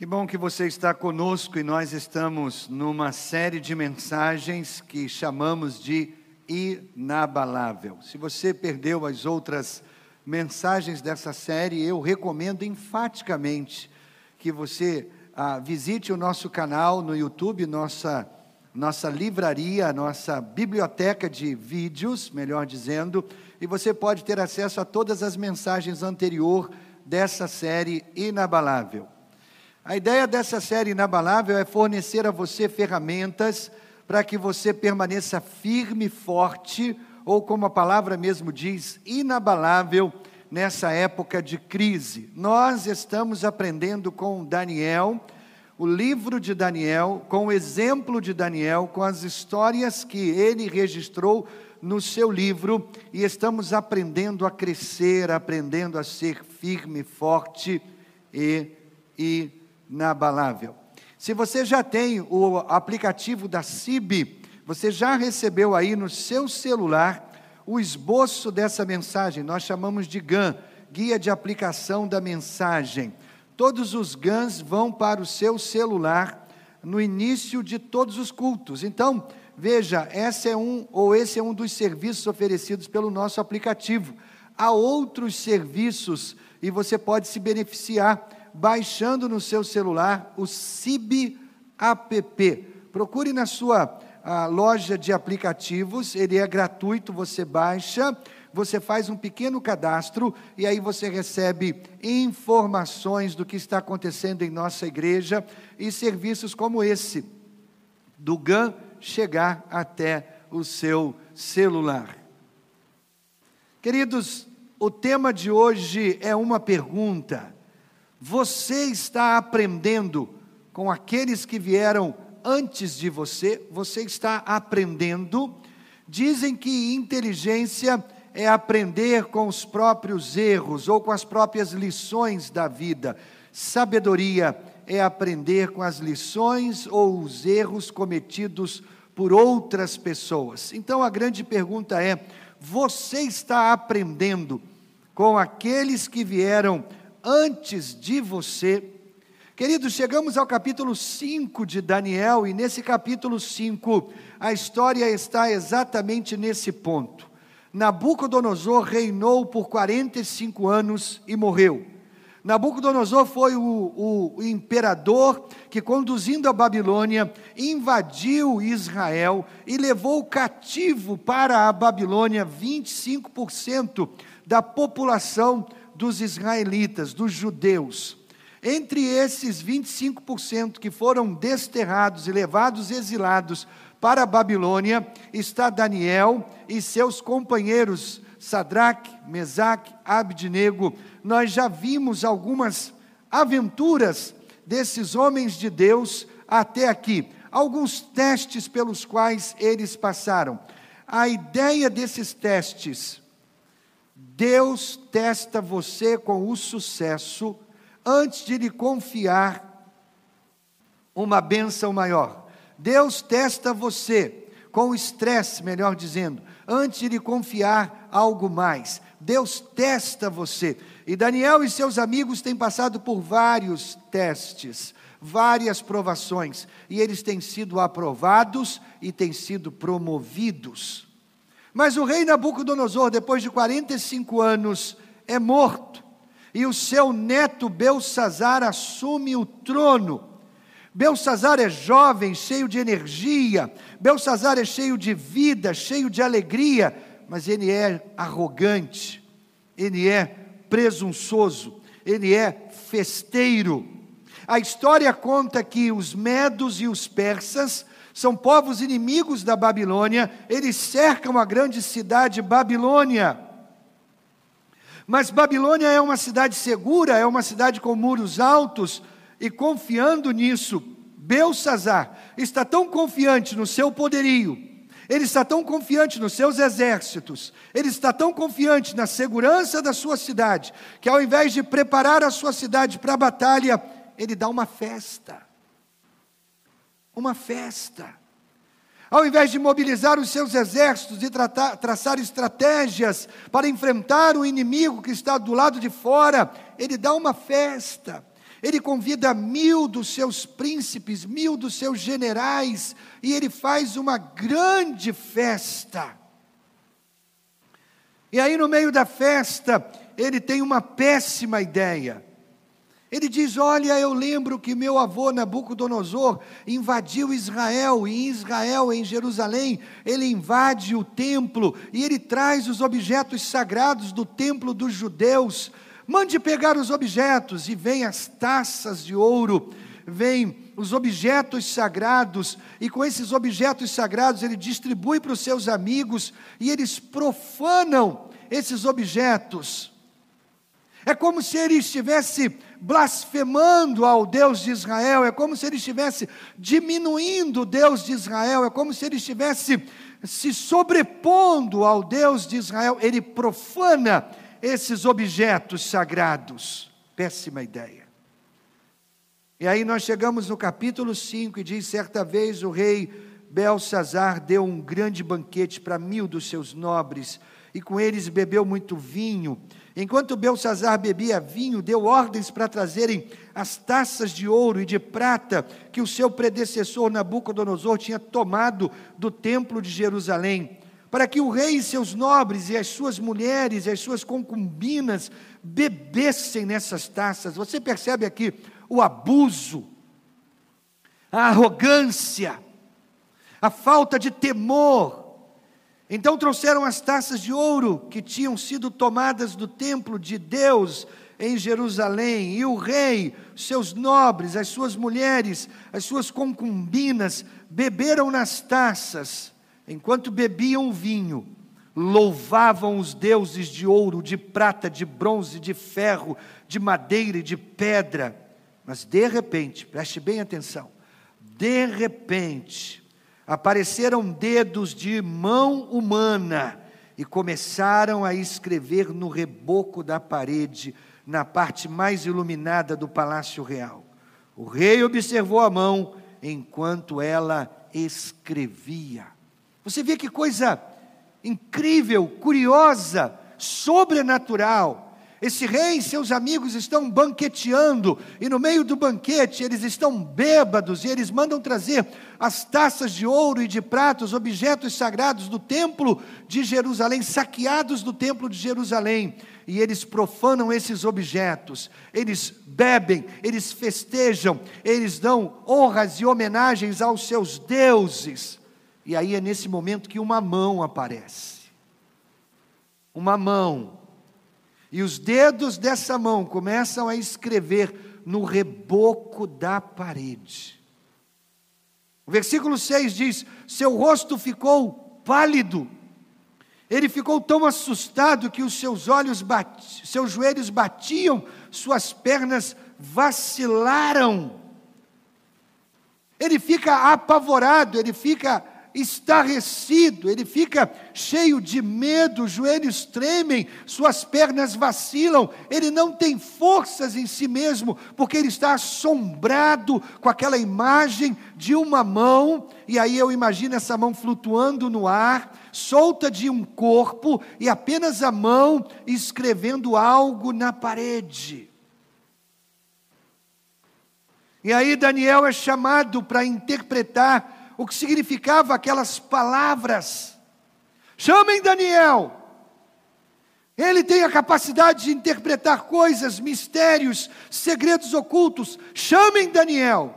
Que bom que você está conosco e nós estamos numa série de mensagens que chamamos de inabalável. Se você perdeu as outras mensagens dessa série, eu recomendo enfaticamente que você ah, visite o nosso canal no YouTube, nossa, nossa livraria, nossa biblioteca de vídeos, melhor dizendo, e você pode ter acesso a todas as mensagens anteriores dessa série inabalável. A ideia dessa série inabalável é fornecer a você ferramentas para que você permaneça firme, forte, ou como a palavra mesmo diz, inabalável nessa época de crise. Nós estamos aprendendo com Daniel, o livro de Daniel, com o exemplo de Daniel, com as histórias que ele registrou no seu livro, e estamos aprendendo a crescer, aprendendo a ser firme, forte e, e inabalável. Se você já tem o aplicativo da CIB, você já recebeu aí no seu celular o esboço dessa mensagem, nós chamamos de GAN, Guia de Aplicação da Mensagem. Todos os GANs vão para o seu celular no início de todos os cultos. Então, veja, esse é um ou esse é um dos serviços oferecidos pelo nosso aplicativo. Há outros serviços e você pode se beneficiar baixando no seu celular o CIB app. Procure na sua loja de aplicativos, ele é gratuito, você baixa, você faz um pequeno cadastro e aí você recebe informações do que está acontecendo em nossa igreja e serviços como esse, do GAN chegar até o seu celular. Queridos, o tema de hoje é uma pergunta. Você está aprendendo com aqueles que vieram antes de você? Você está aprendendo? Dizem que inteligência é aprender com os próprios erros ou com as próprias lições da vida. Sabedoria é aprender com as lições ou os erros cometidos por outras pessoas. Então a grande pergunta é: você está aprendendo com aqueles que vieram antes de você. Queridos, chegamos ao capítulo 5 de Daniel, e nesse capítulo 5, a história está exatamente nesse ponto. Nabucodonosor reinou por 45 anos e morreu. Nabucodonosor foi o, o, imperador que, conduzindo a Babilônia, invadiu Israel e levou cativo para a Babilônia 25% da população dos israelitas, dos judeus. Entre esses 25% que foram desterrados e levados exilados para a Babilônia, está Daniel e seus companheiros Sadraque, Mesaque, Abednego. Nós já vimos algumas aventuras desses homens de Deus até aqui, alguns testes pelos quais eles passaram. A ideia desses testes Deus testa você com o sucesso antes de lhe confiar uma bênção maior. Deus testa você com o estresse, melhor dizendo, antes de lhe confiar algo mais. Deus testa você. E Daniel e seus amigos têm passado por vários testes, várias provações, e eles têm sido aprovados e têm sido promovidos. Mas o rei Nabucodonosor, depois de 45 anos, é morto, e o seu neto Belsazar assume o trono. Belsazar é jovem, cheio de energia, Belsazar é cheio de vida, cheio de alegria, mas ele é arrogante, ele é presunçoso, ele é festeiro. A história conta que os medos e os persas são povos inimigos da Babilônia, eles cercam a grande cidade Babilônia. Mas Babilônia é uma cidade segura, é uma cidade com muros altos, e confiando nisso, Belsazar está tão confiante no seu poderio, ele está tão confiante nos seus exércitos, ele está tão confiante na segurança da sua cidade, que ao invés de preparar a sua cidade para a batalha, ele dá uma festa uma festa. Ao invés de mobilizar os seus exércitos e tratar, traçar estratégias para enfrentar o inimigo que está do lado de fora, ele dá uma festa. Ele convida mil dos seus príncipes, mil dos seus generais, e ele faz uma grande festa. E aí, no meio da festa, ele tem uma péssima ideia. Ele diz: Olha, eu lembro que meu avô Nabucodonosor invadiu Israel, e em Israel, em Jerusalém, ele invade o templo e ele traz os objetos sagrados do templo dos judeus. Mande pegar os objetos, e vem as taças de ouro, vem os objetos sagrados, e com esses objetos sagrados ele distribui para os seus amigos, e eles profanam esses objetos. É como se ele estivesse blasfemando ao Deus de Israel, é como se ele estivesse diminuindo o Deus de Israel, é como se ele estivesse se sobrepondo ao Deus de Israel, ele profana esses objetos sagrados. Péssima ideia. E aí nós chegamos no capítulo 5 e diz: certa vez o rei Belsazar deu um grande banquete para mil dos seus nobres, e com eles bebeu muito vinho Enquanto Belsazar bebia vinho, deu ordens para trazerem as taças de ouro e de prata que o seu predecessor Nabucodonosor tinha tomado do templo de Jerusalém, para que o rei e seus nobres e as suas mulheres e as suas concubinas bebessem nessas taças. Você percebe aqui o abuso, a arrogância, a falta de temor então trouxeram as taças de ouro que tinham sido tomadas do templo de Deus em Jerusalém, e o rei, seus nobres, as suas mulheres, as suas concubinas, beberam nas taças, enquanto bebiam vinho, louvavam os deuses de ouro, de prata, de bronze, de ferro, de madeira e de pedra. Mas de repente, preste bem atenção, de repente, apareceram dedos de mão humana e começaram a escrever no reboco da parede, na parte mais iluminada do palácio real. O rei observou a mão enquanto ela escrevia. Você vê que coisa incrível, curiosa, sobrenatural. Esse rei e seus amigos estão banqueteando, e no meio do banquete eles estão bêbados, e eles mandam trazer as taças de ouro e de prata, os objetos sagrados do templo de Jerusalém, saqueados do templo de Jerusalém, e eles profanam esses objetos, eles bebem, eles festejam, eles dão honras e homenagens aos seus deuses. E aí é nesse momento que uma mão aparece. Uma mão e os dedos dessa mão começam a escrever no reboco da parede. O versículo 6 diz: Seu rosto ficou pálido, ele ficou tão assustado que os seus olhos seus joelhos batiam, suas pernas vacilaram. Ele fica apavorado, ele fica estarrecido, ele fica cheio de medo, os joelhos tremem, suas pernas vacilam, ele não tem forças em si mesmo, porque ele está assombrado com aquela imagem de uma mão, e aí eu imagino essa mão flutuando no ar, solta de um corpo, e apenas a mão escrevendo algo na parede. E aí Daniel é chamado para interpretar o que significava aquelas palavras. Chamem Daniel. Ele tem a capacidade de interpretar coisas, mistérios, segredos ocultos. Chamem Daniel.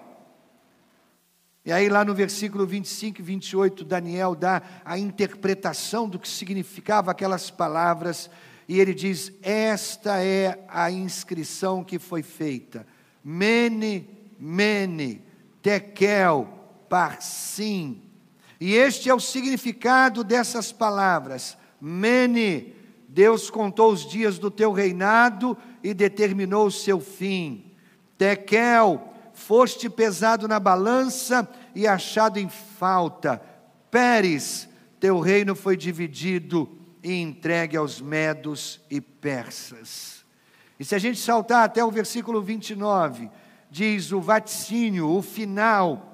E aí, lá no versículo 25 e 28, Daniel dá a interpretação do que significava aquelas palavras, e ele diz: Esta é a inscrição que foi feita. Mene, mene, tekel, Parsim. E este é o significado dessas palavras. Mene, Deus contou os dias do teu reinado e determinou o seu fim. Tekel, foste pesado na balança e achado em falta. Pérez, teu reino foi dividido e entregue aos medos e persas. E se a gente saltar até o versículo 29, diz o vaticínio, o final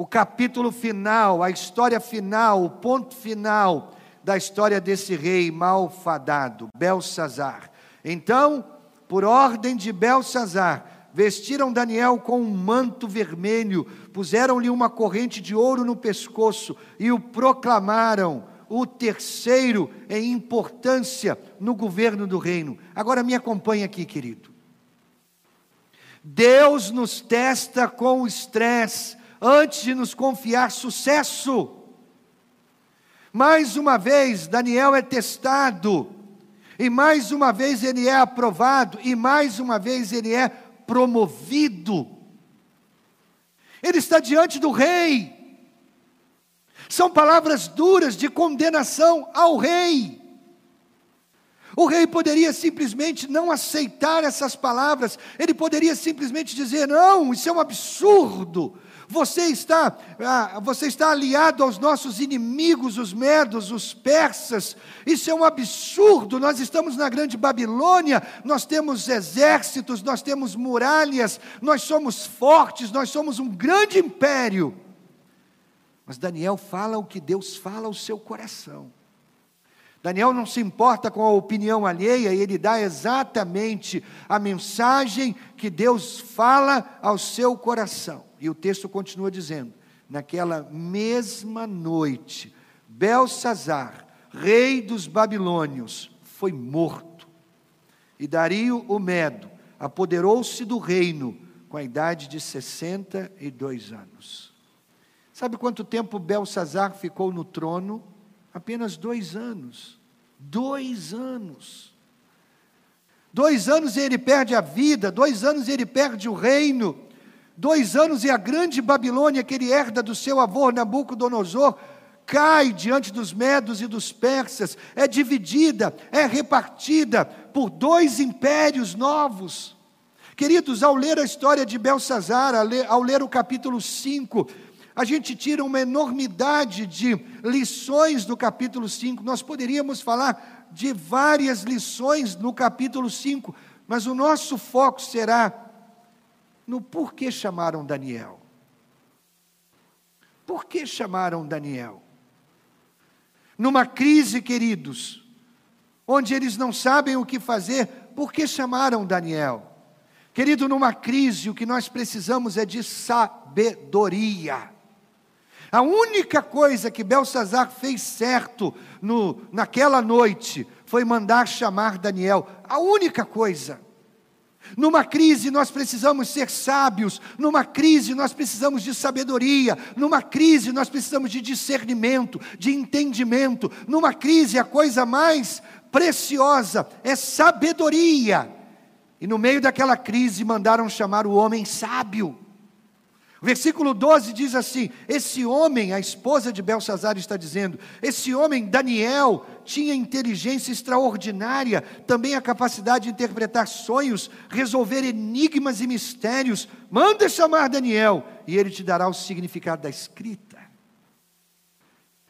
o capítulo final, a história final, o ponto final da história desse rei malfadado, Belsazar. Então, por ordem de Belsazar, vestiram Daniel com um manto vermelho, puseram-lhe uma corrente de ouro no pescoço e o proclamaram o terceiro em importância no governo do reino. Agora me acompanhe aqui, querido. Deus nos testa com o estresse antes de nos confiar sucesso. Mais uma vez, Daniel é testado, e mais uma vez ele é aprovado, e mais uma vez ele é promovido. Ele está diante do rei. São palavras duras de condenação ao rei. O rei poderia simplesmente não aceitar essas palavras, ele poderia simplesmente dizer: não, isso é um absurdo. Você está, ah, você está aliado aos nossos inimigos, os medos, os persas. Isso é um absurdo. Nós estamos na grande Babilônia, nós temos exércitos, nós temos muralhas, nós somos fortes, nós somos um grande império. Mas Daniel fala o que Deus fala ao seu coração. Daniel não se importa com a opinião alheia, e ele dá exatamente a mensagem que Deus fala ao seu coração. E o texto continua dizendo: naquela mesma noite, Belsazar, rei dos babilônios, foi morto. E Dario o Medo apoderou-se do reino com a idade de 62 anos. Sabe quanto tempo Belsazar ficou no trono? Apenas dois anos. Dois anos. Dois anos e ele perde a vida, dois anos e ele perde o reino. Dois anos e a grande Babilônia que ele herda do seu avô Nabucodonosor cai diante dos medos e dos persas, é dividida, é repartida por dois impérios novos. Queridos, ao ler a história de Belsazar, ao ler o capítulo 5, a gente tira uma enormidade de lições do capítulo 5. Nós poderíamos falar de várias lições no capítulo 5, mas o nosso foco será no porquê chamaram Daniel. Por que chamaram Daniel? Numa crise, queridos, onde eles não sabem o que fazer, por que chamaram Daniel? Querido, numa crise, o que nós precisamos é de sabedoria. A única coisa que Belsazar fez certo no, naquela noite foi mandar chamar Daniel. A única coisa. Numa crise nós precisamos ser sábios, numa crise nós precisamos de sabedoria, numa crise nós precisamos de discernimento, de entendimento. Numa crise a coisa mais preciosa é sabedoria. E no meio daquela crise mandaram chamar o homem sábio. Versículo 12 diz assim: Esse homem, a esposa de Belsazar está dizendo, esse homem, Daniel, tinha inteligência extraordinária, também a capacidade de interpretar sonhos, resolver enigmas e mistérios. Manda chamar Daniel e ele te dará o significado da escrita.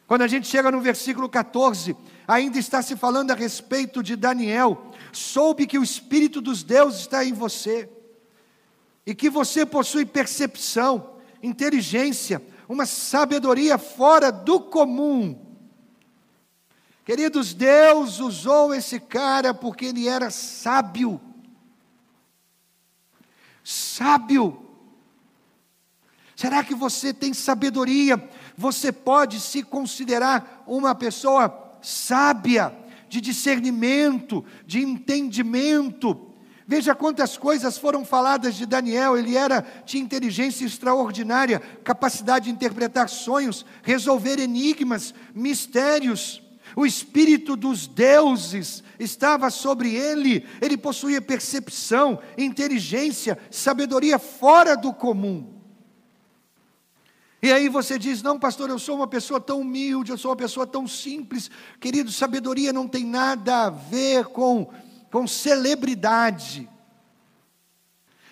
Quando a gente chega no versículo 14, ainda está se falando a respeito de Daniel. Soube que o Espírito dos deuses está em você e que você possui percepção, inteligência, uma sabedoria fora do comum. Queridos, Deus usou esse cara porque ele era sábio. Sábio. Será que você tem sabedoria? Você pode se considerar uma pessoa sábia, de discernimento, de entendimento, Veja quantas coisas foram faladas de Daniel. Ele era de inteligência extraordinária, capacidade de interpretar sonhos, resolver enigmas, mistérios. O espírito dos deuses estava sobre ele. Ele possuía percepção, inteligência, sabedoria fora do comum. E aí você diz: Não, pastor, eu sou uma pessoa tão humilde, eu sou uma pessoa tão simples. Querido, sabedoria não tem nada a ver com com celebridade.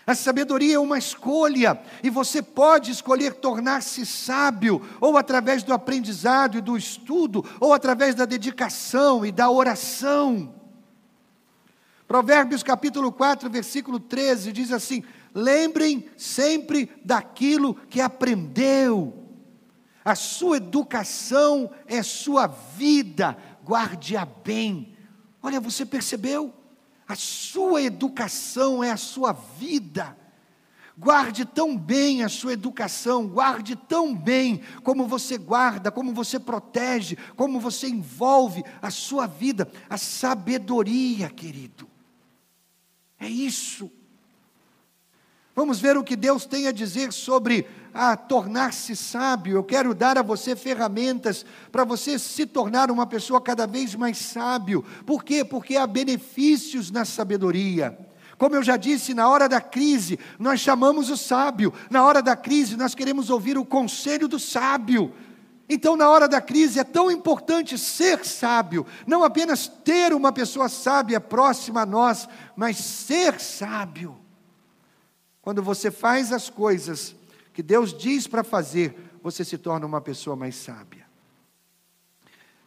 A sabedoria é uma escolha, e você pode escolher tornar-se sábio, ou através do aprendizado e do estudo, ou através da dedicação e da oração. Provérbios capítulo 4, versículo 13 diz assim: Lembrem sempre daquilo que aprendeu. A sua educação é sua vida, guarde-a bem. Olha, você percebeu? A sua educação é a sua vida. Guarde tão bem a sua educação, guarde tão bem como você guarda, como você protege, como você envolve a sua vida, a sabedoria, querido. É isso. Vamos ver o que Deus tem a dizer sobre a tornar-se sábio. Eu quero dar a você ferramentas para você se tornar uma pessoa cada vez mais sábio. Por quê? Porque há benefícios na sabedoria. Como eu já disse, na hora da crise, nós chamamos o sábio. Na hora da crise, nós queremos ouvir o conselho do sábio. Então, na hora da crise, é tão importante ser sábio, não apenas ter uma pessoa sábia próxima a nós, mas ser sábio. Quando você faz as coisas que Deus diz para fazer, você se torna uma pessoa mais sábia.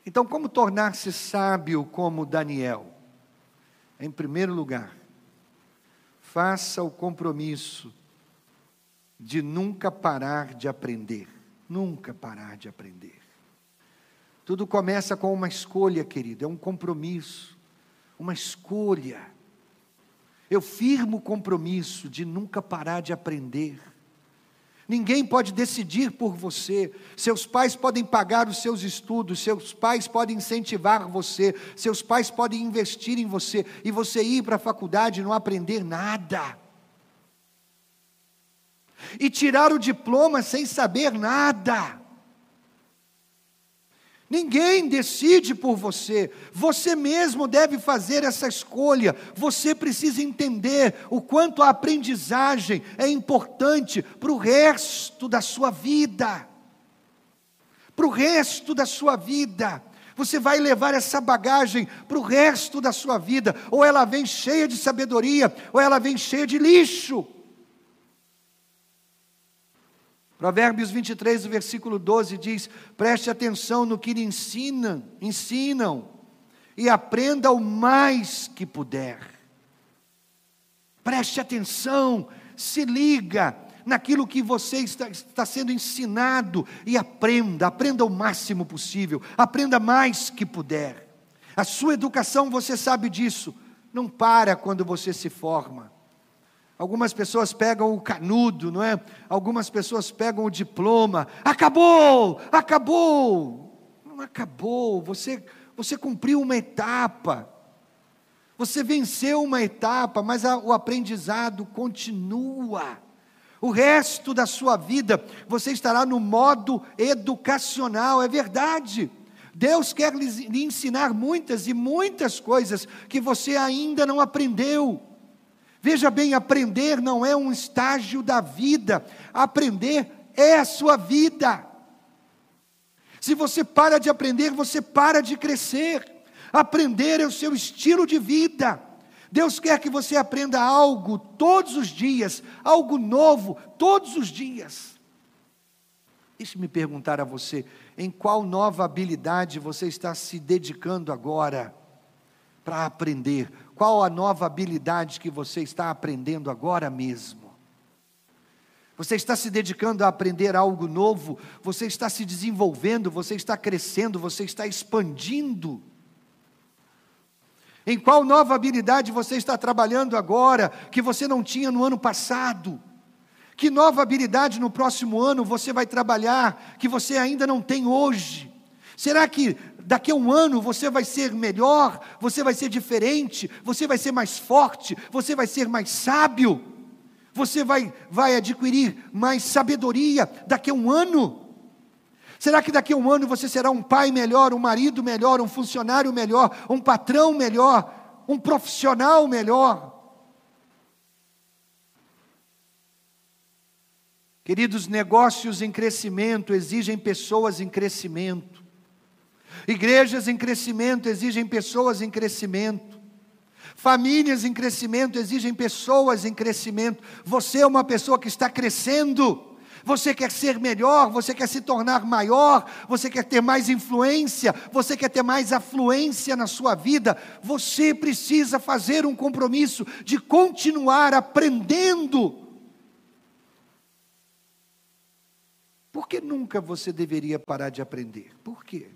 Então, como tornar-se sábio como Daniel? Em primeiro lugar, faça o compromisso de nunca parar de aprender. Nunca parar de aprender. Tudo começa com uma escolha, querido, é um compromisso, uma escolha. Eu firmo o compromisso de nunca parar de aprender. Ninguém pode decidir por você. Seus pais podem pagar os seus estudos, seus pais podem incentivar você, seus pais podem investir em você e você ir para a faculdade e não aprender nada. E tirar o diploma sem saber nada. Ninguém decide por você, você mesmo deve fazer essa escolha. Você precisa entender o quanto a aprendizagem é importante para o resto da sua vida. Para o resto da sua vida. Você vai levar essa bagagem para o resto da sua vida. Ou ela vem cheia de sabedoria, ou ela vem cheia de lixo. Provérbios 23, versículo 12 diz: Preste atenção no que lhe ensinam, ensinam, e aprenda o mais que puder. Preste atenção, se liga naquilo que você está, está sendo ensinado e aprenda, aprenda o máximo possível, aprenda mais que puder. A sua educação, você sabe disso, não para quando você se forma. Algumas pessoas pegam o canudo, não é? Algumas pessoas pegam o diploma. Acabou! Acabou! Não acabou. Você você cumpriu uma etapa. Você venceu uma etapa, mas a, o aprendizado continua. O resto da sua vida você estará no modo educacional, é verdade. Deus quer lhe, lhe ensinar muitas e muitas coisas que você ainda não aprendeu. Veja bem, aprender não é um estágio da vida, aprender é a sua vida. Se você para de aprender, você para de crescer. Aprender é o seu estilo de vida. Deus quer que você aprenda algo todos os dias, algo novo todos os dias. Deixe-me perguntar a você: em qual nova habilidade você está se dedicando agora para aprender? Qual a nova habilidade que você está aprendendo agora mesmo? Você está se dedicando a aprender algo novo, você está se desenvolvendo, você está crescendo, você está expandindo. Em qual nova habilidade você está trabalhando agora que você não tinha no ano passado? Que nova habilidade no próximo ano você vai trabalhar que você ainda não tem hoje? Será que daqui a um ano você vai ser melhor, você vai ser diferente, você vai ser mais forte, você vai ser mais sábio, você vai, vai adquirir mais sabedoria daqui a um ano. Será que daqui a um ano você será um pai melhor, um marido melhor, um funcionário melhor, um patrão melhor, um profissional melhor? Queridos, negócios em crescimento exigem pessoas em crescimento. Igrejas em crescimento exigem pessoas em crescimento. Famílias em crescimento exigem pessoas em crescimento. Você é uma pessoa que está crescendo. Você quer ser melhor, você quer se tornar maior, você quer ter mais influência, você quer ter mais afluência na sua vida. Você precisa fazer um compromisso de continuar aprendendo. Por que nunca você deveria parar de aprender? Por quê?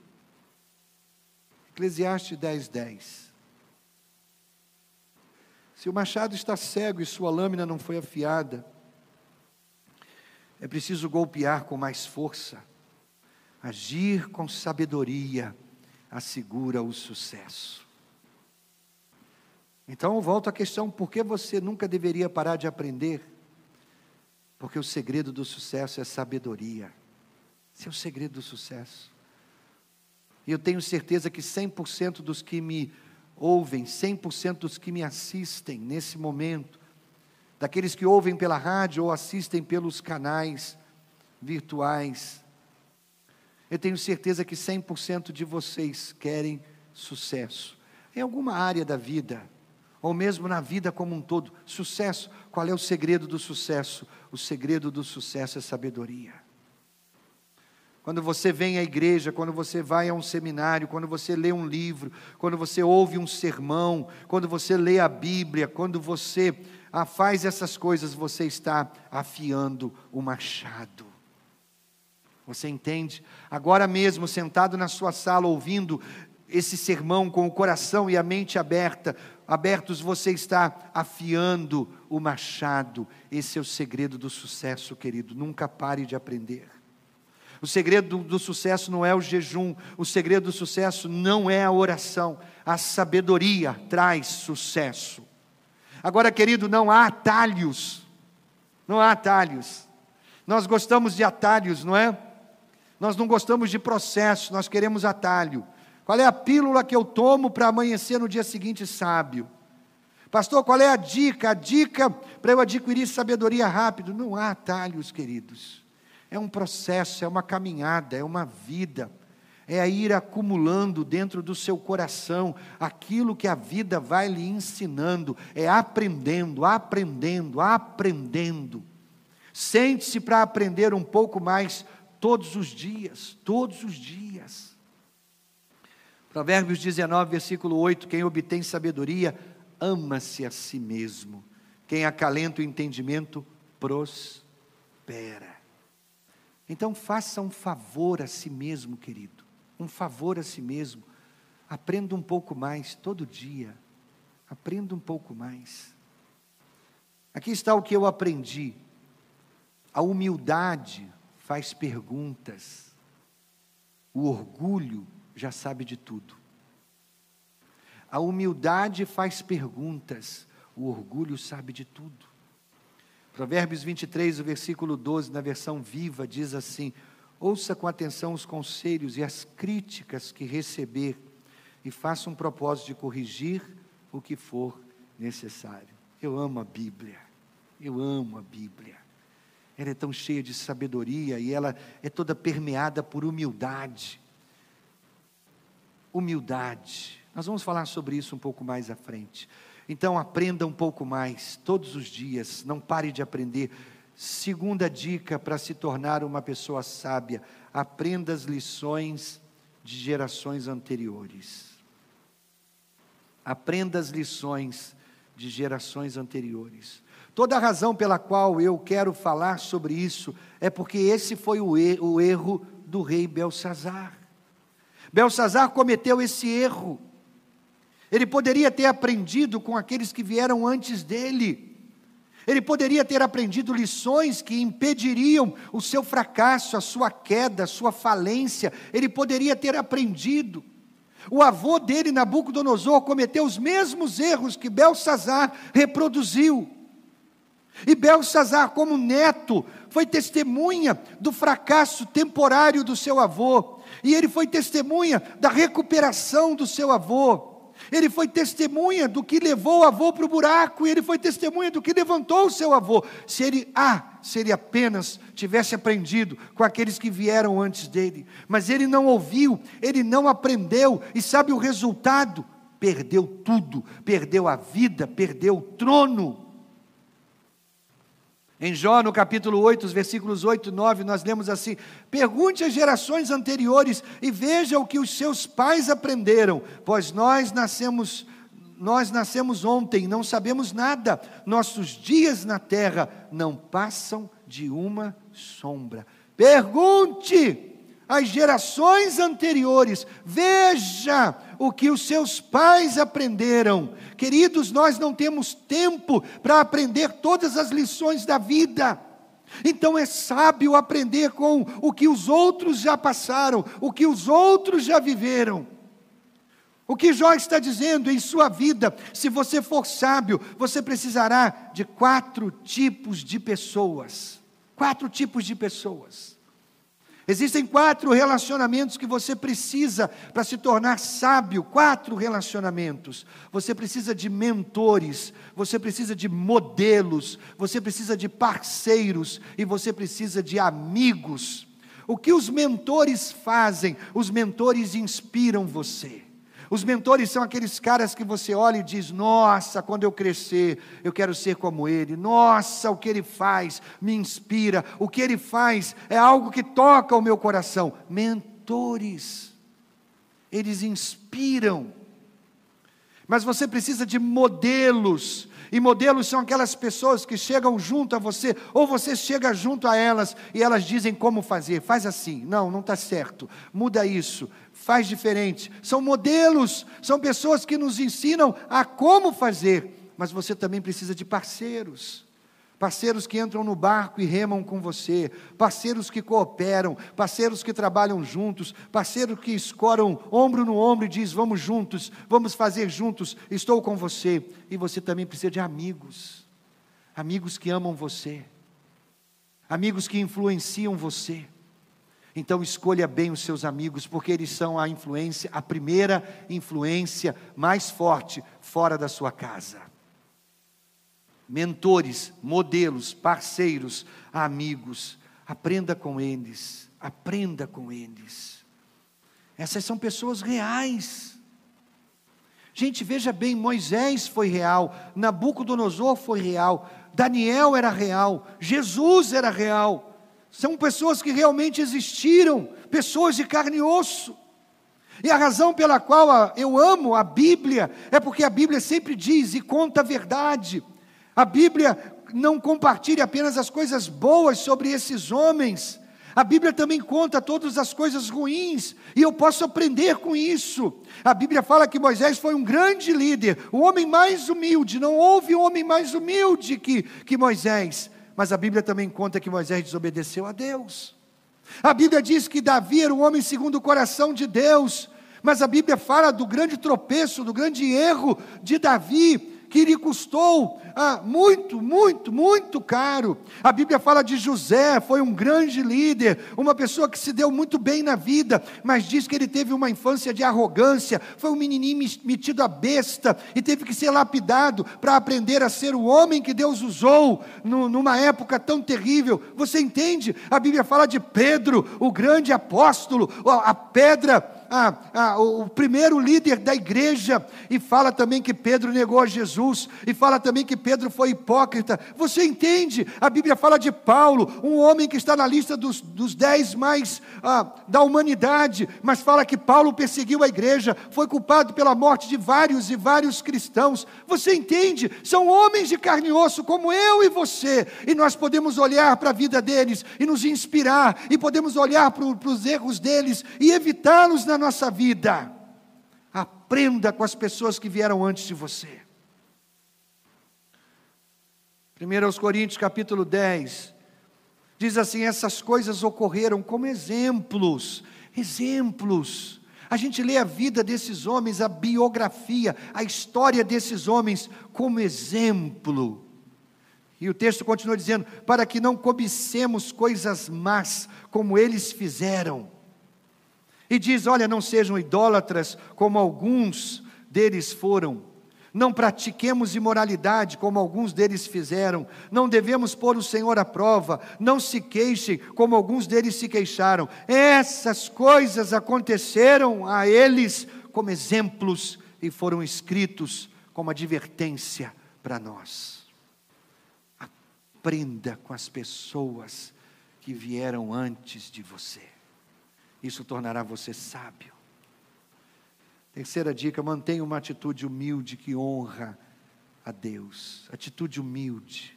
Eclesiastes 10, 10. Se o machado está cego e sua lâmina não foi afiada, É preciso golpear com mais força. Agir com sabedoria assegura o sucesso. Então volto à questão: por que você nunca deveria parar de aprender? Porque o segredo do sucesso é sabedoria. Esse é o segredo do sucesso. E eu tenho certeza que 100% dos que me ouvem, 100% dos que me assistem nesse momento, daqueles que ouvem pela rádio ou assistem pelos canais virtuais, eu tenho certeza que 100% de vocês querem sucesso em alguma área da vida, ou mesmo na vida como um todo. Sucesso, qual é o segredo do sucesso? O segredo do sucesso é sabedoria. Quando você vem à igreja, quando você vai a um seminário, quando você lê um livro, quando você ouve um sermão, quando você lê a Bíblia, quando você ah, faz essas coisas, você está afiando o machado. Você entende? Agora mesmo, sentado na sua sala, ouvindo esse sermão com o coração e a mente aberta, abertos, você está afiando o machado. Esse é o segredo do sucesso, querido. Nunca pare de aprender. O segredo do, sucesso não é o jejum, o segredo do sucesso não é a oração. A sabedoria traz sucesso. Agora, querido, não há atalhos. Não há atalhos. Nós gostamos de atalhos, não é? Nós não gostamos de processo, nós queremos atalho. Qual é a pílula que eu tomo para amanhecer no dia seguinte sábio? Pastor, qual é a dica? A dica para eu adquirir sabedoria rápido? Não há atalhos, queridos. É um processo, é uma caminhada, é uma vida. É ir acumulando dentro do seu coração aquilo que a vida vai lhe ensinando, é aprendendo, aprendendo, aprendendo. Sente-se para aprender um pouco mais todos os dias, todos os dias. Provérbios 19, versículo 8: Quem obtém sabedoria, ama-se a si mesmo. Quem acalenta o entendimento, prospera. Então faça um favor a si mesmo, querido, um favor a si mesmo. Aprenda um pouco mais todo dia. Aprenda um pouco mais. Aqui está o que eu aprendi. A humildade faz perguntas. O orgulho já sabe de tudo. A humildade faz perguntas. O orgulho sabe de tudo. Provérbios 23, o versículo 12, na versão viva, diz assim: Ouça com atenção os conselhos e as críticas que receber, e faça um propósito de corrigir o que for necessário. Eu amo a Bíblia, eu amo a Bíblia. Ela é tão cheia de sabedoria e ela é toda permeada por humildade. Humildade. Nós vamos falar sobre isso um pouco mais à frente. Então aprenda um pouco mais, todos os dias, não pare de aprender. Segunda dica para se tornar uma pessoa sábia: aprenda as lições de gerações anteriores. Aprenda as lições de gerações anteriores. Toda a razão pela qual eu quero falar sobre isso é porque esse foi o, erro do rei Belsazar. Belsazar cometeu esse erro. Ele poderia ter aprendido com aqueles que vieram antes dele. Ele poderia ter aprendido lições que impediriam o seu fracasso, a sua queda, a sua falência. Ele poderia ter aprendido. O avô dele, Nabucodonosor, cometeu os mesmos erros que Belsazar reproduziu. E Belsazar, como neto, foi testemunha do fracasso temporário do seu avô. E ele foi testemunha da recuperação do seu avô. Ele foi testemunha do que levou o avô para o buraco, e ele foi testemunha do que levantou o seu avô. Se ele, ah, se ele apenas tivesse aprendido com aqueles que vieram antes dele, mas ele não ouviu, ele não aprendeu, e sabe o resultado? Perdeu tudo, perdeu a vida, perdeu o trono. Em Jó, no capítulo 8, os versículos 8 e 9, nós lemos assim: Pergunte às gerações anteriores e veja o que os seus pais aprenderam, pois nós nascemos nós nascemos ontem, não sabemos nada. Nossos dias na terra não passam de uma sombra. Pergunte às gerações anteriores, veja o que os seus pais aprenderam. Queridos, nós não temos tempo para aprender todas as lições da vida. Então é sábio aprender com o que os outros já passaram, o que os outros já viveram. O que Jó está dizendo em sua vida, se você for sábio, você precisará de quatro tipos de pessoas. Quatro tipos de pessoas. Existem quatro relacionamentos que você precisa para se tornar sábio. Quatro relacionamentos. Você precisa de mentores, você precisa de modelos, você precisa de parceiros e você precisa de amigos. O que os mentores fazem? Os mentores inspiram você. Os mentores são aqueles caras que você olha e diz: Nossa, quando eu crescer, eu quero ser como ele. Nossa, o que ele faz me inspira. O que ele faz é algo que toca o meu coração. Mentores, eles inspiram. Mas você precisa de modelos. E modelos são aquelas pessoas que chegam junto a você, ou você chega junto a elas e elas dizem como fazer. Faz assim, não, não está certo, muda isso, faz diferente. São modelos, são pessoas que nos ensinam a como fazer, mas você também precisa de parceiros. Parceiros que entram no barco e remam com você, parceiros que cooperam, parceiros que trabalham juntos, parceiros que escoram ombro no ombro e diz: "Vamos juntos, vamos fazer juntos, estou com você". E você também precisa de amigos. Amigos que amam você. Amigos que influenciam você. Então escolha bem os seus amigos, porque eles são a influência, a primeira influência mais forte fora da sua casa. Mentores, modelos, parceiros, amigos, aprenda com eles, aprenda com eles. Essas são pessoas reais. Gente, veja bem, Moisés foi real, Nabucodonosor foi real, Daniel era real, Jesus era real. São pessoas que realmente existiram, pessoas de carne e osso. E a razão pela qual eu amo a Bíblia é porque a Bíblia sempre diz e conta a verdade. A Bíblia não compartilha apenas as coisas boas sobre esses homens, a Bíblia também conta todas as coisas ruins, e eu posso aprender com isso. A Bíblia fala que Moisés foi um grande líder, o homem mais humilde, não houve homem mais humilde que, que Moisés. Mas a Bíblia também conta que Moisés desobedeceu a Deus. A Bíblia diz que Davi era um homem segundo o coração de Deus. Mas a Bíblia fala do grande tropeço, do grande erro de Davi, que lhe custou ah, muito, muito, muito caro. A Bíblia fala de José, foi um grande líder, uma pessoa que se deu muito bem na vida, mas diz que ele teve uma infância de arrogância, foi um menininho metido a besta e teve que ser lapidado para aprender a ser o homem que Deus usou no, numa época tão terrível. Você entende? A Bíblia fala de Pedro, o grande apóstolo, a pedra a, a, o primeiro líder da igreja, e fala também que Pedro negou a Jesus, e fala também que Pedro foi hipócrita. Você entende? A Bíblia fala de Paulo, um homem que está na lista dos, dos dez mais ah, da humanidade, mas fala que Paulo perseguiu a igreja, foi culpado pela morte de vários e vários cristãos. Você entende? São homens de carne e osso, como eu e você, e nós podemos olhar para a vida deles e nos inspirar, e podemos olhar para, para os erros deles e evitá-los na na nossa vida, aprenda com as pessoas que vieram antes de você. 1 Coríntios capítulo 10, diz assim: essas coisas ocorreram como exemplos, exemplos. A gente lê a vida desses homens, a biografia, a história desses homens como exemplo. E o texto continua dizendo: para que não cobicemos coisas más como eles fizeram. E diz: Olha, não sejam idólatras como alguns deles foram. Não pratiquemos imoralidade como alguns deles fizeram. Não devemos pôr o Senhor à prova. Não se queixem como alguns deles se queixaram. Essas coisas aconteceram a eles como exemplos e foram escritos como advertência para nós. Aprenda com as pessoas que vieram antes de você. Isso tornará você sábio. Terceira dica: mantenha uma atitude humilde que honra a Deus. Atitude humilde.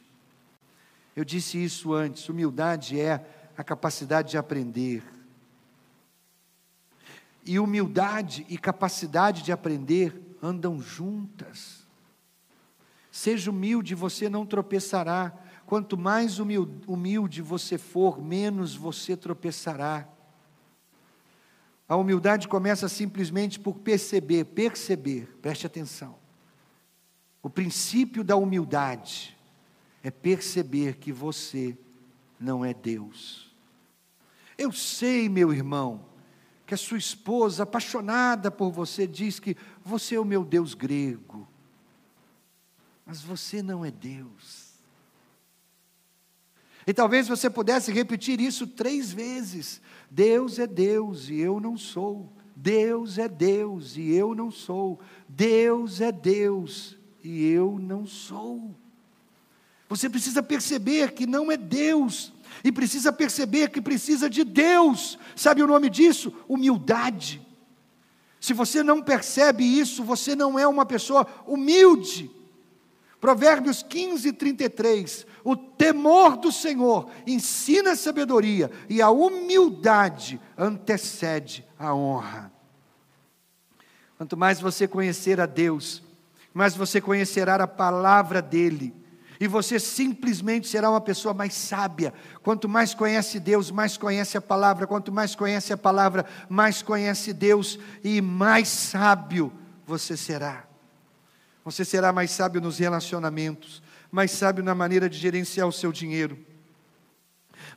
Eu disse isso antes: humildade é a capacidade de aprender. E humildade e capacidade de aprender andam juntas. Seja humilde, você não tropeçará. quanto mais humilde você for, menos você tropeçará. A humildade começa simplesmente por perceber, perceber, preste atenção. O princípio da humildade é perceber que você não é Deus. Eu sei, meu irmão, que a sua esposa, apaixonada por você, diz que você é o meu Deus grego, mas você não é Deus. E talvez você pudesse repetir isso três vezes: Deus é Deus e eu não sou. Deus é Deus e eu não sou. Deus é Deus e eu não sou. Você precisa perceber que não é Deus e precisa perceber que precisa de Deus. Sabe o nome disso? Humildade. Se você não percebe isso, você não é uma pessoa humilde. Provérbios 15, 33. O temor do Senhor ensina a sabedoria, e a humildade antecede a honra. Quanto mais você conhecer a Deus, mais você conhecerá a palavra dEle, e você simplesmente será uma pessoa mais sábia. Quanto mais conhece Deus, mais conhece a palavra. Quanto mais conhece a palavra, mais conhece Deus e mais sábio você será. Você será mais sábio nos relacionamentos, mais sábio na maneira de gerenciar o seu dinheiro,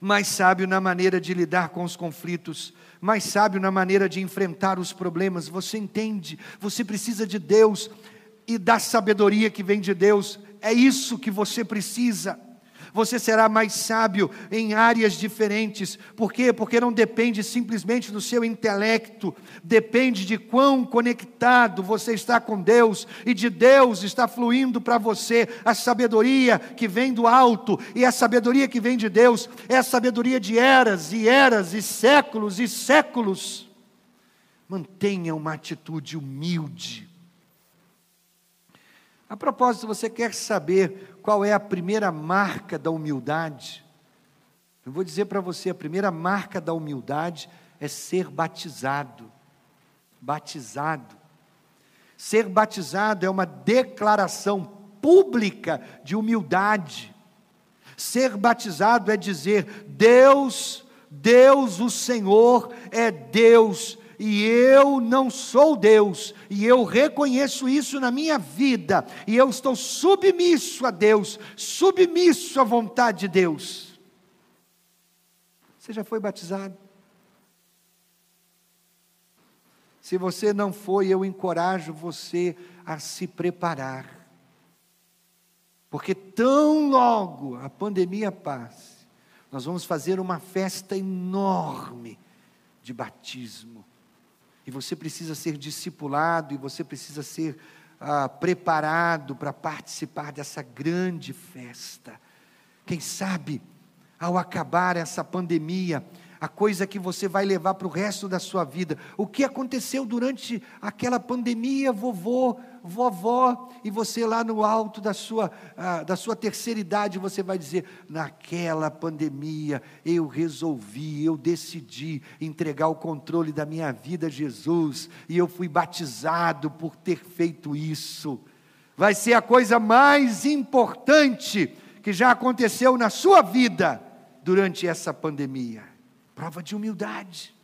mais sábio na maneira de lidar com os conflitos, mais sábio na maneira de enfrentar os problemas. Você entende? Você precisa de Deus e da sabedoria que vem de Deus é isso que você precisa. Você será mais sábio em áreas diferentes. Por quê? Porque não depende simplesmente do seu intelecto, depende de quão conectado você está com Deus e de Deus está fluindo para você a sabedoria que vem do alto, e a sabedoria que vem de Deus é a sabedoria de eras e eras e séculos e séculos. Mantenha uma atitude humilde a propósito, você quer saber qual é a primeira marca da humildade? Eu vou dizer para você: a primeira marca da humildade é ser batizado. Batizado. Ser batizado é uma declaração pública de humildade. Ser batizado é dizer: Deus, Deus, o Senhor é Deus e eu não sou Deus, e eu reconheço isso na minha vida, e eu estou submisso a Deus, submisso à vontade de Deus. Você já foi batizado? Se você não foi, eu encorajo você a se preparar. Porque tão logo a pandemia passe, nós vamos fazer uma festa enorme de batismo. E você precisa ser discipulado, e você precisa ser ah, preparado para participar dessa grande festa. Quem sabe, ao acabar essa pandemia, a coisa que você vai levar para o resto da sua vida. O que aconteceu durante aquela pandemia, vovô, vovó, e você lá no alto da sua, ah, da sua terceira idade, você vai dizer: naquela pandemia eu resolvi, eu decidi entregar o controle da minha vida a Jesus, e eu fui batizado por ter feito isso. Vai ser a coisa mais importante que já aconteceu na sua vida durante essa pandemia. Prova de humildade.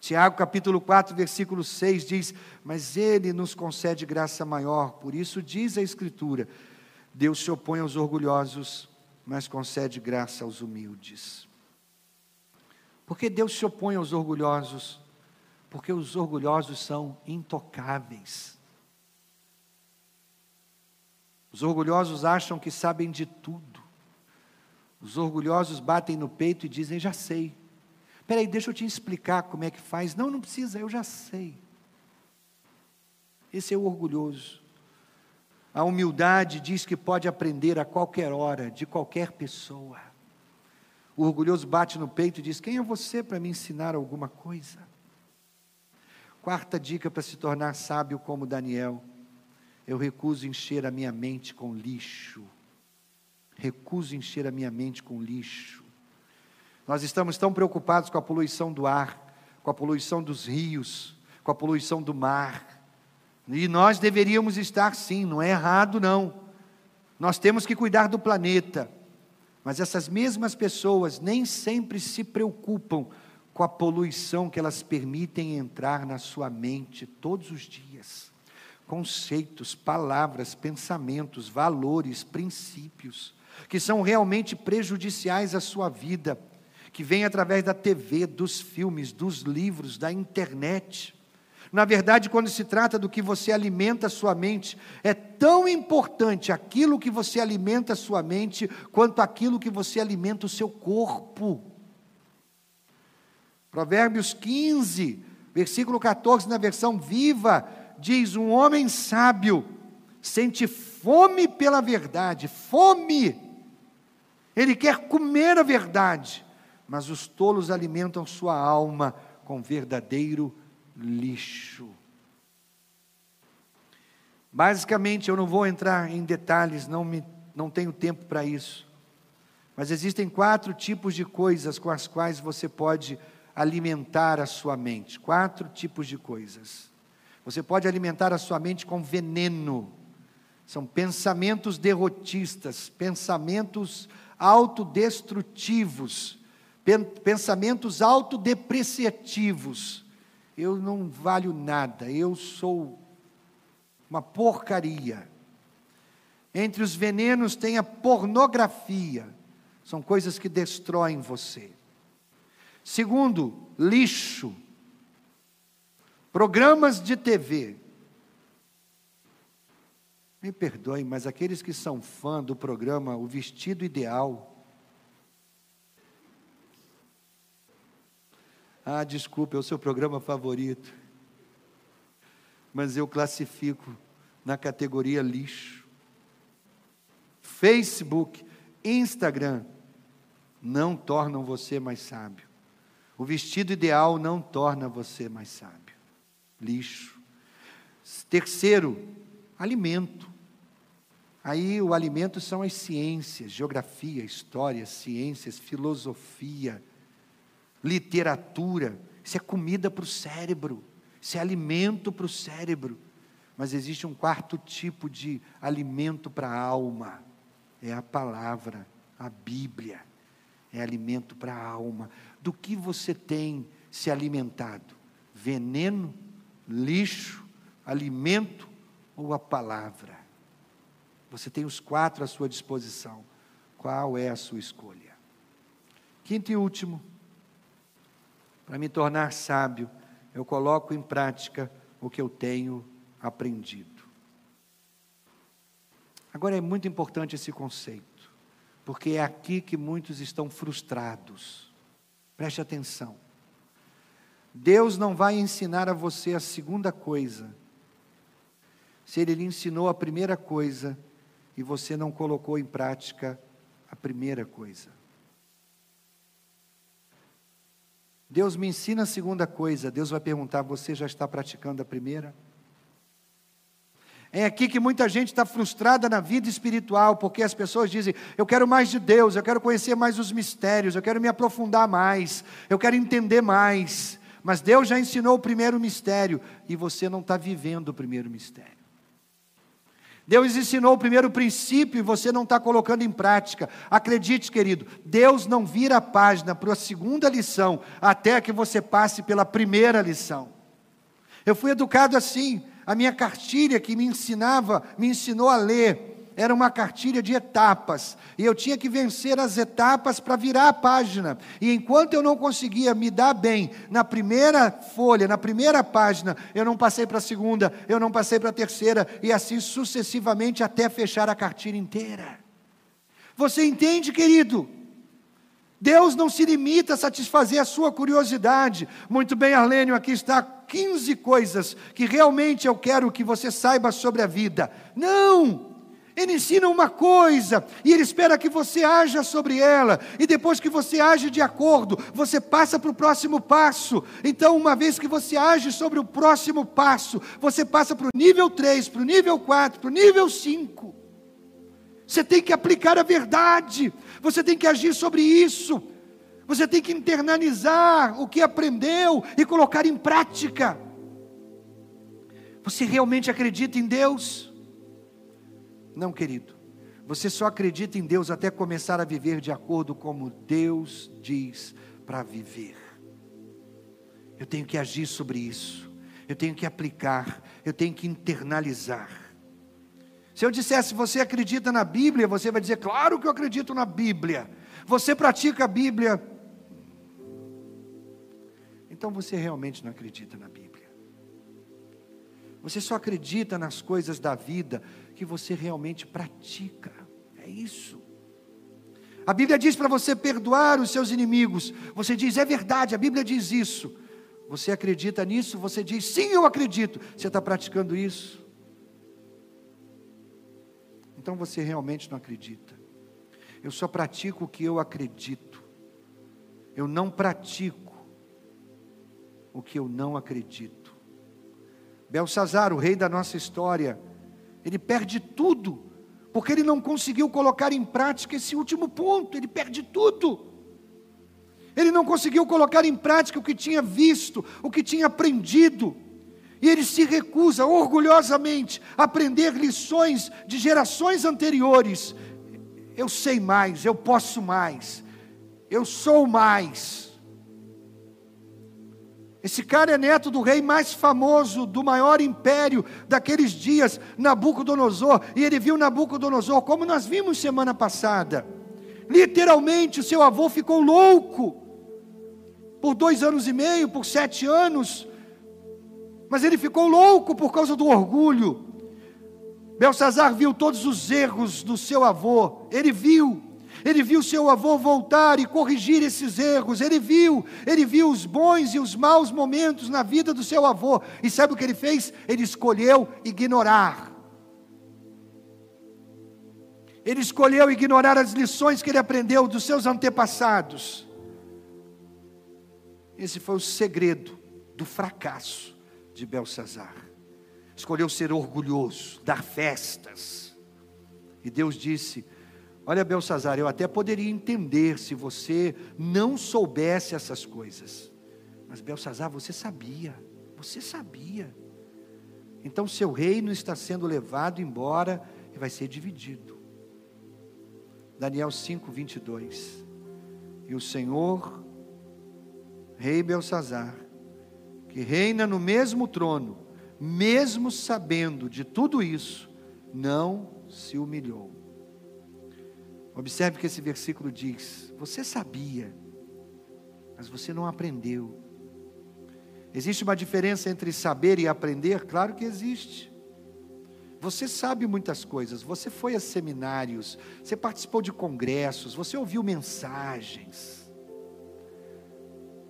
Tiago capítulo 4, versículo 6 diz: Mas Ele nos concede graça maior, por isso diz a Escritura: Deus se opõe aos orgulhosos, mas concede graça aos humildes. Por que Deus se opõe aos orgulhosos? Porque os orgulhosos são intocáveis. Os orgulhosos acham que sabem de tudo. Os orgulhosos batem no peito e dizem: Já sei. Peraí, deixa eu te explicar como é que faz. Não, não precisa, eu já sei. Esse é o orgulhoso. A humildade diz que pode aprender a qualquer hora, de qualquer pessoa. O orgulhoso bate no peito e diz: Quem é você para me ensinar alguma coisa? Quarta dica para se tornar sábio como Daniel: Eu recuso encher a minha mente com lixo recuso encher a minha mente com lixo. Nós estamos tão preocupados com a poluição do ar, com a poluição dos rios, com a poluição do mar. E nós deveríamos estar sim, não é errado não. Nós temos que cuidar do planeta. Mas essas mesmas pessoas nem sempre se preocupam com a poluição que elas permitem entrar na sua mente todos os dias. Conceitos, palavras, pensamentos, valores, princípios, que são realmente prejudiciais à sua vida, que vêm através da TV, dos filmes, dos livros, da internet. Na verdade, quando se trata do que você alimenta a sua mente, é tão importante aquilo que você alimenta a sua mente, quanto aquilo que você alimenta o seu corpo. Provérbios 15, versículo 14, na versão viva, diz: Um homem sábio sente fome pela verdade, fome. Ele quer comer a verdade, mas os tolos alimentam sua alma com verdadeiro lixo. Basicamente, eu não vou entrar em detalhes, não, me, não tenho tempo para isso. Mas existem quatro tipos de coisas com as quais você pode alimentar a sua mente. Quatro tipos de coisas. Você pode alimentar a sua mente com veneno. São pensamentos derrotistas, pensamentos autodestrutivos, pensamentos autodepreciativos eu não valho nada, eu sou uma porcaria. Entre os venenos tem a pornografia, são coisas que destroem você. Segundo, lixo. Programas de TV. Me perdoem, mas aqueles que são fã do programa O Vestido Ideal, Ah, desculpe, é o seu programa favorito. Mas eu classifico na categoria lixo. Facebook, Instagram não tornam você mais sábio. O vestido ideal não torna você mais sábio. Lixo. Terceiro, alimento. Aí o alimento são as ciências, geografia, história, ciências, filosofia, literatura, isso é comida para o cérebro, isso é alimento para o cérebro. Mas existe um quarto tipo de alimento para a alma, é a palavra, a Bíblia, é alimento para a alma. Do que você tem se alimentado? Veneno, lixo, alimento ou a palavra? Você tem os quatro à sua disposição. Qual é a sua escolha? Quinto e último, para me tornar sábio, eu coloco em prática o que eu tenho aprendido. Agora é muito importante esse conceito, porque é aqui que muitos estão frustrados. Preste atenção. Deus não vai ensinar a você a segunda coisa, se Ele lhe ensinou a primeira coisa e você não colocou em prática a primeira coisa. Deus me ensina a segunda coisa, Deus vai perguntar: você já está praticando a primeira? É aqui que muita gente está frustrada na vida espiritual, porque as pessoas dizem: eu quero mais de Deus, eu quero conhecer mais os mistérios, eu quero me aprofundar mais, eu quero entender mais. Mas Deus já ensinou o primeiro mistério e você não está vivendo o primeiro mistério. Deus ensinou o primeiro princípio e você não está colocando em prática. Acredite, querido, Deus não vira a página para a segunda lição até que você passe pela primeira lição. Eu fui educado assim. A minha cartilha que me ensinava, me ensinou a ler era uma cartilha de etapas, e eu tinha que vencer as etapas para virar a página. E enquanto eu não conseguia me dar bem na primeira folha, na primeira página, eu não passei para a segunda, eu não passei para a terceira, e assim sucessivamente até fechar a cartilha inteira. Você entende, querido? Deus não se limita a satisfazer a sua curiosidade. Muito bem, Arlênio, aqui está 15 coisas que realmente eu quero que você saiba sobre a vida. Não! Ele ensina uma coisa e ele espera que você haja sobre ela, e depois que você age de acordo, você passa para o próximo passo. Então, uma vez que você age sobre o próximo passo, você passa para o nível 3, para o nível 4, para o nível 5. Você tem que aplicar a verdade, você tem que agir sobre isso, você tem que internalizar o que aprendeu e colocar em prática. Você realmente acredita em Deus? Não, querido. Você só acredita em Deus até começar a viver de acordo como Deus diz para viver. Eu tenho que agir sobre isso. Eu tenho que aplicar, eu tenho que internalizar. Se eu dissesse, você acredita na Bíblia? Você vai dizer, claro que eu acredito na Bíblia. Você pratica a Bíblia? Então você realmente não acredita na Bíblia. Você só acredita nas coisas da vida que você realmente pratica. É isso. A Bíblia diz para você perdoar os seus inimigos. Você diz, é verdade, a Bíblia diz isso. Você acredita nisso? Você diz, sim, eu acredito. Você está praticando isso? Então você realmente não acredita. Eu só pratico o que eu acredito. Eu não pratico o que eu não acredito. Belsazar, o rei da nossa história, ele perde tudo, porque ele não conseguiu colocar em prática esse último ponto, ele perde tudo. Ele não conseguiu colocar em prática o que tinha visto, o que tinha aprendido. E ele se recusa orgulhosamente a aprender lições de gerações anteriores. Eu sei mais, eu posso mais, eu sou mais. Esse cara é neto do rei mais famoso, do maior império daqueles dias, Nabucodonosor, e ele viu Nabucodonosor, como nós vimos semana passada. Literalmente, o seu avô ficou louco, por dois anos e meio, por sete anos, mas ele ficou louco por causa do orgulho. Belsazar viu todos os erros do seu avô, ele viu, ele viu seu avô voltar e corrigir esses erros, ele viu, ele viu os bons e os maus momentos na vida do seu avô, e sabe o que ele fez? Ele escolheu ignorar. Ele escolheu ignorar as lições que ele aprendeu dos seus antepassados. Esse foi o segredo do fracasso de Belsazar. Escolheu ser orgulhoso, dar festas. E Deus disse: Olha, Belsazar, eu até poderia entender se você não soubesse essas coisas. Mas Belsazar, você sabia, você sabia. Então seu reino está sendo levado embora e vai ser dividido. Daniel 5, 22. E o Senhor, Rei Belsazar, que reina no mesmo trono, mesmo sabendo de tudo isso, não se humilhou. Observe que esse versículo diz: Você sabia, mas você não aprendeu. Existe uma diferença entre saber e aprender? Claro que existe. Você sabe muitas coisas, você foi a seminários, você participou de congressos, você ouviu mensagens.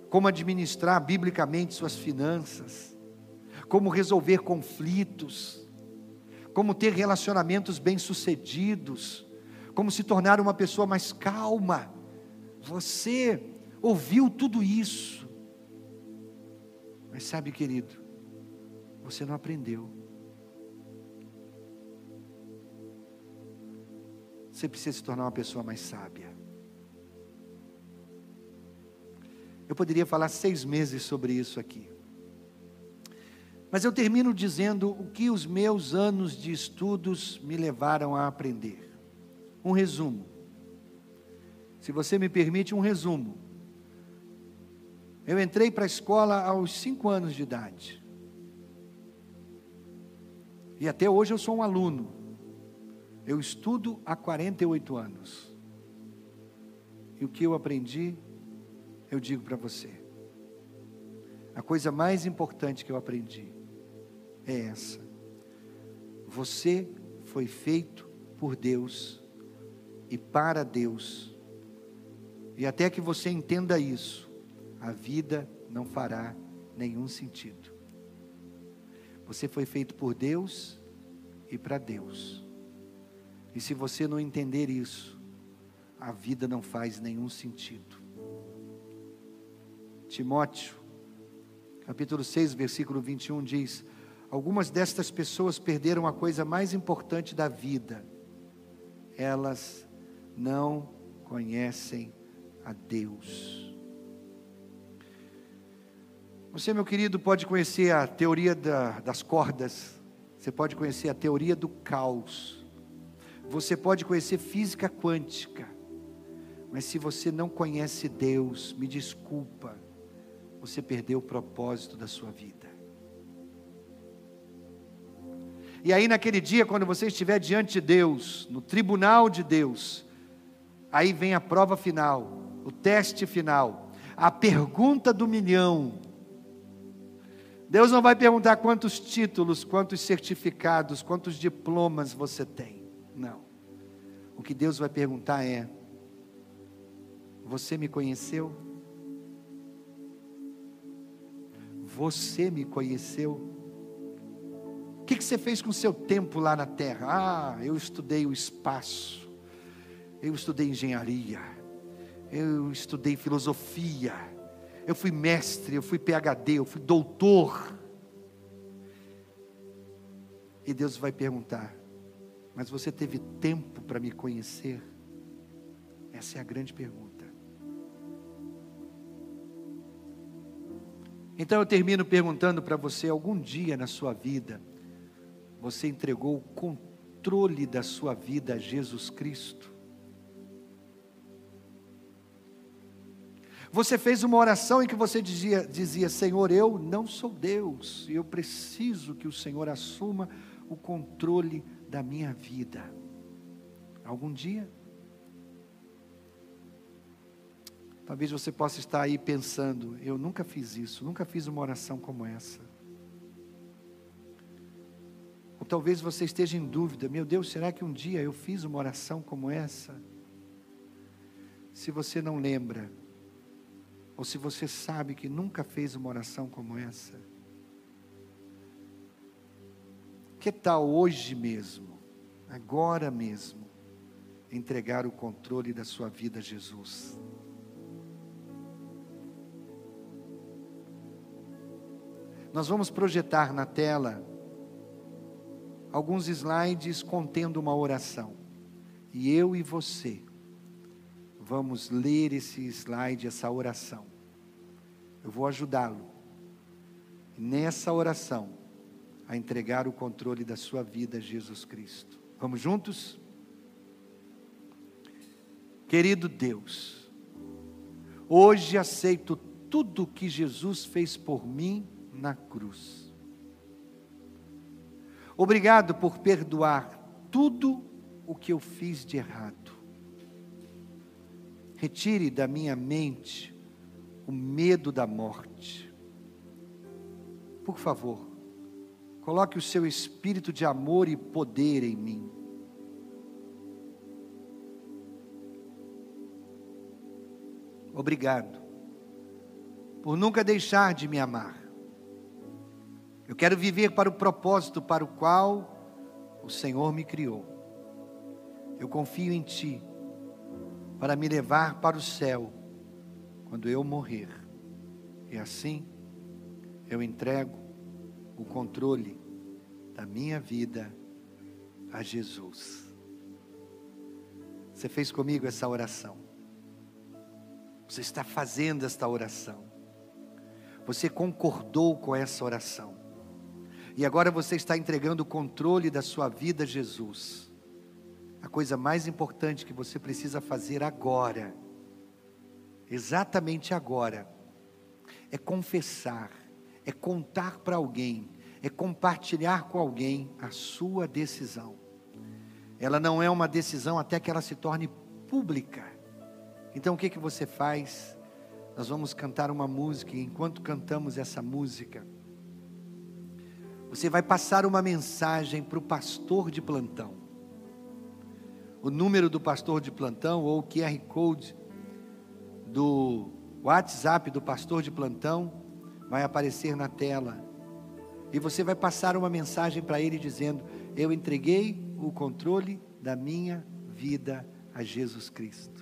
Como administrar biblicamente suas finanças, como resolver conflitos, como ter relacionamentos bem-sucedidos, como se tornar uma pessoa mais calma. Você ouviu tudo isso, mas sabe, querido, você não aprendeu. Você precisa se tornar uma pessoa mais sábia. Eu poderia falar seis meses sobre isso aqui. Mas eu termino dizendo o que os meus anos de estudos me levaram a aprender. Um resumo. Se você me permite, um resumo. Eu entrei para a escola aos cinco anos de idade. E até hoje eu sou um aluno. Eu estudo há 48 anos. E o que eu aprendi eu digo para você: a coisa mais importante que eu aprendi é essa. Você foi feito por Deus e para Deus. E até que você entenda isso, a vida não fará nenhum sentido. Você foi feito por Deus e para Deus. E se você não entender isso, a vida não faz nenhum sentido. Timóteo, capítulo 6, versículo 21 diz: Algumas destas pessoas perderam a coisa mais importante da vida, elas não conhecem a Deus. Você, meu querido, pode conhecer a teoria da, das cordas, você pode conhecer a teoria do caos, Você pode conhecer física quântica, mas se você não conhece Deus, me desculpa, você perdeu o propósito da sua vida. E aí, naquele dia, quando você estiver diante de Deus, no tribunal de Deus, aí vem a prova final, o teste final, a pergunta do milhão. Deus não vai perguntar quantos títulos, quantos certificados, quantos diplomas você tem. Não. O que Deus vai perguntar é: Você me conheceu? Você me conheceu? O que, que você fez com o seu tempo lá na terra? Ah, eu estudei o espaço, eu estudei engenharia, eu estudei filosofia, eu fui mestre, eu fui PhD, eu fui doutor. E Deus vai perguntar: Mas você teve tempo para me conhecer? Essa é a grande pergunta. Então eu termino perguntando para você: algum dia na sua vida, você entregou o controle da sua vida a Jesus Cristo? Você fez uma oração em que você dizia, dizia: Senhor, eu não sou Deus, e eu preciso que o Senhor assuma o controle da minha vida. Algum dia? Talvez você possa estar aí pensando: eu nunca fiz isso, nunca fiz uma oração como essa. Ou talvez você esteja em dúvida: meu Deus, será que um dia eu fiz uma oração como essa? Se você não lembra, ou se você sabe que nunca fez uma oração como essa, que tal hoje mesmo, agora mesmo, entregar o controle da sua vida a Jesus? Nós vamos projetar na tela alguns slides contendo uma oração. E eu e você vamos ler esse slide, essa oração. Eu vou ajudá-lo nessa oração a entregar o controle da sua vida a Jesus Cristo. Vamos juntos? Querido Deus, hoje aceito tudo que Jesus fez por mim na cruz. Obrigado por perdoar tudo o que eu fiz de errado. Retire da minha mente o medo da morte. Por favor, coloque o seu espírito de amor e poder em mim. Obrigado por nunca deixar de me amar. Eu quero viver para o propósito para o qual o Senhor me criou. Eu confio em Ti para me levar para o céu quando eu morrer. E assim eu entrego o controle da minha vida a Jesus. Você fez comigo essa oração. Você está fazendo esta oração. Você concordou com essa oração. E agora você está entregando o controle da sua vida a Jesus. A coisa mais importante que você precisa fazer agora, exatamente agora, é confessar, é contar para alguém, é compartilhar com alguém a sua decisão. Ela não é uma decisão até que ela se torne pública. Então o que que você faz? Nós vamos cantar uma música e enquanto cantamos essa música, você vai passar uma mensagem para o pastor de plantão. O número do pastor de plantão ou o QR Code do WhatsApp do pastor de plantão vai aparecer na tela. E você vai passar uma mensagem para ele dizendo: Eu entreguei o controle da minha vida a Jesus Cristo.